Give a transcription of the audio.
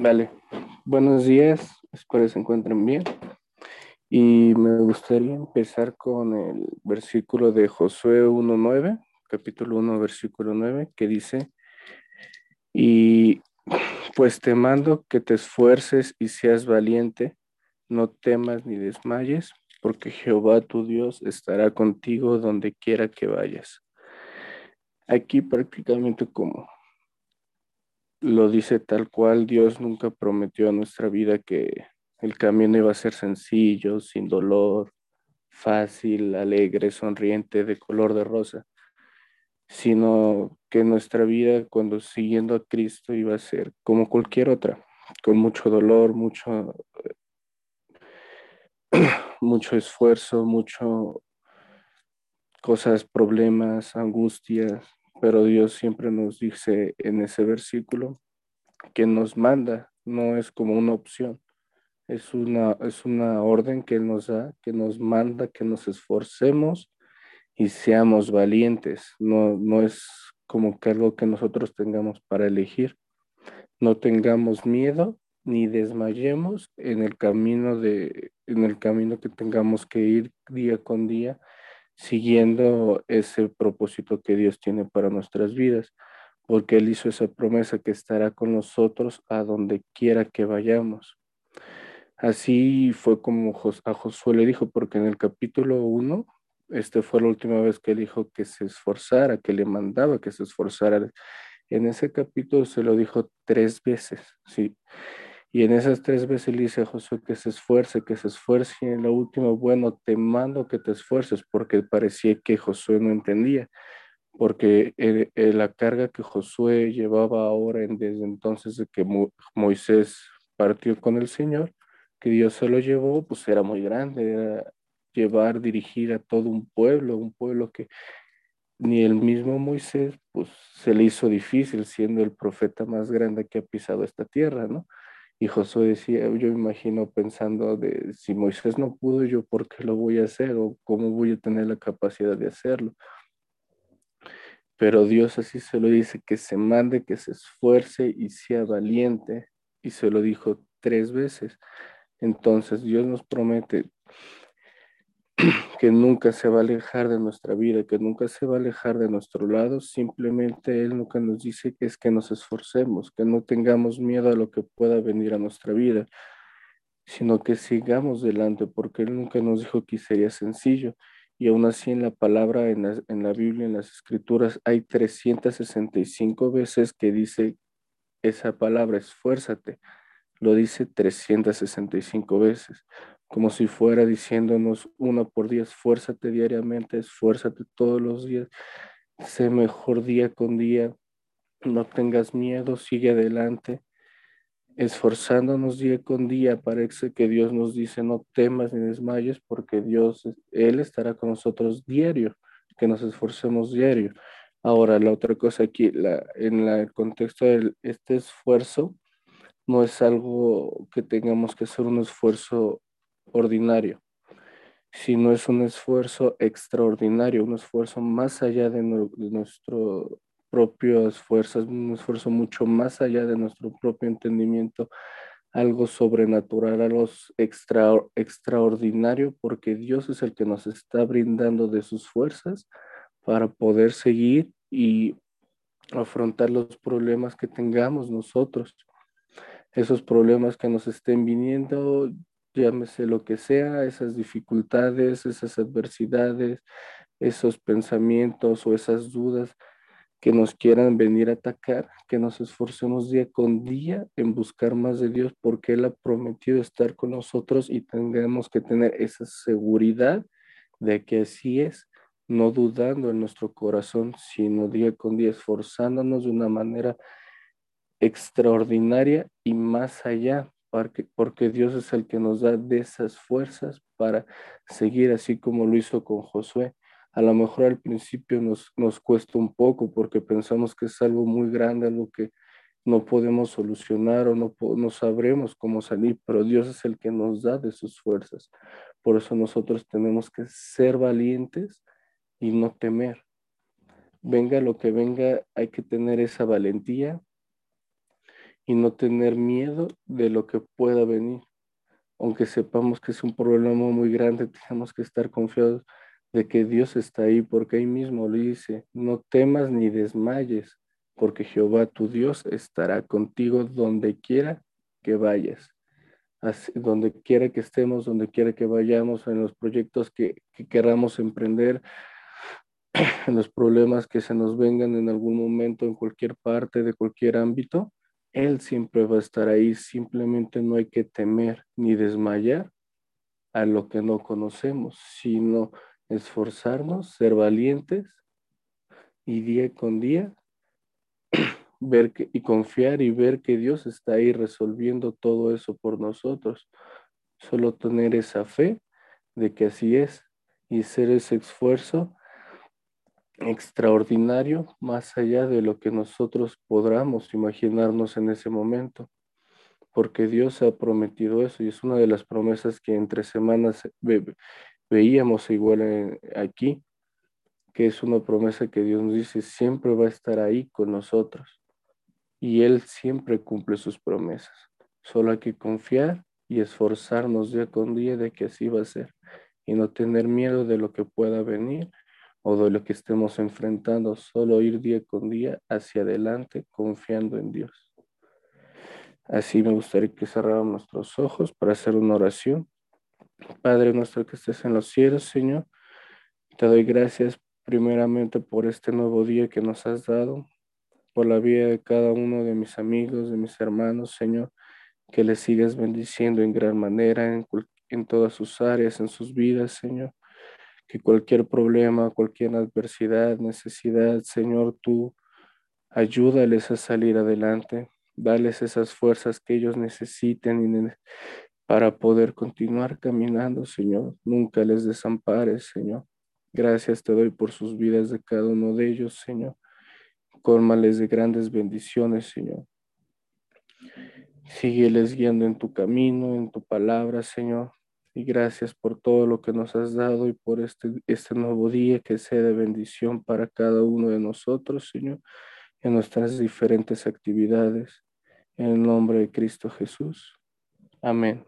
Vale, buenos días, espero se encuentren bien. Y me gustaría empezar con el versículo de Josué 1.9, capítulo 1, versículo 9, que dice, y pues te mando que te esfuerces y seas valiente, no temas ni desmayes, porque Jehová tu Dios estará contigo donde quiera que vayas. Aquí prácticamente como lo dice tal cual, Dios nunca prometió a nuestra vida que el camino iba a ser sencillo, sin dolor, fácil, alegre, sonriente, de color de rosa, sino que nuestra vida cuando siguiendo a Cristo iba a ser como cualquier otra, con mucho dolor, mucho, mucho esfuerzo, mucho cosas, problemas, angustias, pero Dios siempre nos dice en ese versículo que nos manda, no es como una opción, es una, es una orden que nos da, que nos manda, que nos esforcemos y seamos valientes, no, no es como que algo que nosotros tengamos para elegir, no tengamos miedo ni desmayemos en el camino de en el camino que tengamos que ir día con día siguiendo ese propósito que Dios tiene para nuestras vidas, porque Él hizo esa promesa que estará con nosotros a donde quiera que vayamos. Así fue como a Josué le dijo, porque en el capítulo 1, este fue la última vez que él dijo que se esforzara, que le mandaba que se esforzara. En ese capítulo se lo dijo tres veces, sí. Y en esas tres veces le dice a Josué que se esfuerce, que se esfuerce. Y en la última, bueno, te mando que te esfuerces, porque parecía que Josué no entendía, porque eh, eh, la carga que Josué llevaba ahora, en, desde entonces de que Moisés partió con el Señor, que Dios se lo llevó, pues era muy grande, era llevar, dirigir a todo un pueblo, un pueblo que ni el mismo Moisés, pues se le hizo difícil siendo el profeta más grande que ha pisado esta tierra, ¿no? Y Josué decía, yo imagino pensando de si Moisés no pudo, yo por qué lo voy a hacer o cómo voy a tener la capacidad de hacerlo. Pero Dios así se lo dice, que se mande, que se esfuerce y sea valiente. Y se lo dijo tres veces. Entonces Dios nos promete que nunca se va a alejar de nuestra vida, que nunca se va a alejar de nuestro lado, simplemente Él que nos dice es que nos esforcemos, que no tengamos miedo a lo que pueda venir a nuestra vida, sino que sigamos delante, porque Él nunca nos dijo que sería sencillo. Y aún así en la palabra, en la, en la Biblia, en las escrituras, hay 365 veces que dice esa palabra, esfuérzate. Lo dice 365 veces como si fuera diciéndonos una por día, esfuérzate diariamente, esfuérzate todos los días, sé mejor día con día, no tengas miedo, sigue adelante, esforzándonos día con día, parece que Dios nos dice, no temas ni desmayes, porque Dios, Él estará con nosotros diario, que nos esforcemos diario. Ahora, la otra cosa aquí, la, en el contexto de este esfuerzo, no es algo que tengamos que hacer un esfuerzo ordinario, sino es un esfuerzo extraordinario, un esfuerzo más allá de, nuestro propio esfuerzo, un esfuerzo mucho más allá de nuestro propio entendimiento, algo sobrenatural, algo extra, extraordinario, porque Dios es el que nos está brindando de sus fuerzas para poder seguir y afrontar los problemas que tengamos nosotros. Esos problemas que nos estén viniendo, llámese lo que sea, esas dificultades, esas adversidades, esos pensamientos o esas dudas que nos quieran venir a atacar, que nos esforcemos día con día en buscar más de Dios porque Él ha prometido estar con nosotros y tengamos que tener esa seguridad de que así es, no dudando en nuestro corazón, sino día con día esforzándonos de una manera extraordinaria y más allá porque, Dios es el que nos da de esas fuerzas para seguir así como lo hizo con Josué. A lo mejor al principio nos, nos cuesta un poco porque pensamos que es algo muy grande, algo que no podemos solucionar o no, no sabremos cómo salir, pero Dios es el que nos da de sus fuerzas. Por eso nosotros tenemos que ser valientes y no temer. Venga lo que venga, hay que tener esa valentía y no tener miedo de lo que pueda venir. Aunque sepamos que es un problema muy grande, tenemos que estar confiados de que Dios está ahí, porque ahí mismo le dice, no temas ni desmayes, porque Jehová tu Dios estará contigo donde quiera que vayas. donde quiera que estemos, donde quiera que vayamos, en los proyectos que, que queramos emprender, en los problemas que se nos vengan en algún momento, en cualquier parte, de cualquier ámbito, Él siempre va a estar ahí. Simplemente no hay que temer ni desmayar a lo que no conocemos, sino esforzarnos, ser valientes y día con día ver que, y confiar y ver que Dios está ahí resolviendo todo eso por nosotros. Solo tener esa fe de que así es y hacer ese esfuerzo extraordinario más allá de lo que nosotros podamos imaginarnos en ese momento, porque Dios ha prometido eso y es una de las promesas que entre semanas veíamos igual aquí, que es una promesa que Dios nos dice siempre va a estar ahí con nosotros y Él siempre cumple sus promesas. Solo hay que confiar y esforzarnos día con día de que así va a ser y no tener miedo de lo que pueda venir o de lo que estemos enfrentando, solo ir día con día hacia adelante confiando en Dios. Así me gustaría que cerráramos nuestros ojos para hacer una oración. Padre nuestro que estés en los cielos, Señor, te doy gracias primeramente por este nuevo día que nos has dado, por la vida de cada uno de mis amigos, de mis hermanos, Señor, que les sigas bendiciendo en gran manera en, en todas sus áreas, en sus vidas, Señor que cualquier problema, cualquier adversidad, necesidad, Señor, tú ayúdales a salir adelante, dales esas fuerzas que ellos necesiten para poder continuar caminando, Señor. Nunca les desampares, Señor. Gracias te doy por sus vidas de cada uno de ellos, Señor. Córmales de grandes bendiciones, Señor. Sígueles guiando en tu camino, en tu palabra, Señor y gracias por todo lo que nos has dado y por este, este nuevo día que sea de bendición para cada uno de nosotros, Señor, en nuestras diferentes actividades. En el nombre de Cristo Jesús. Amén.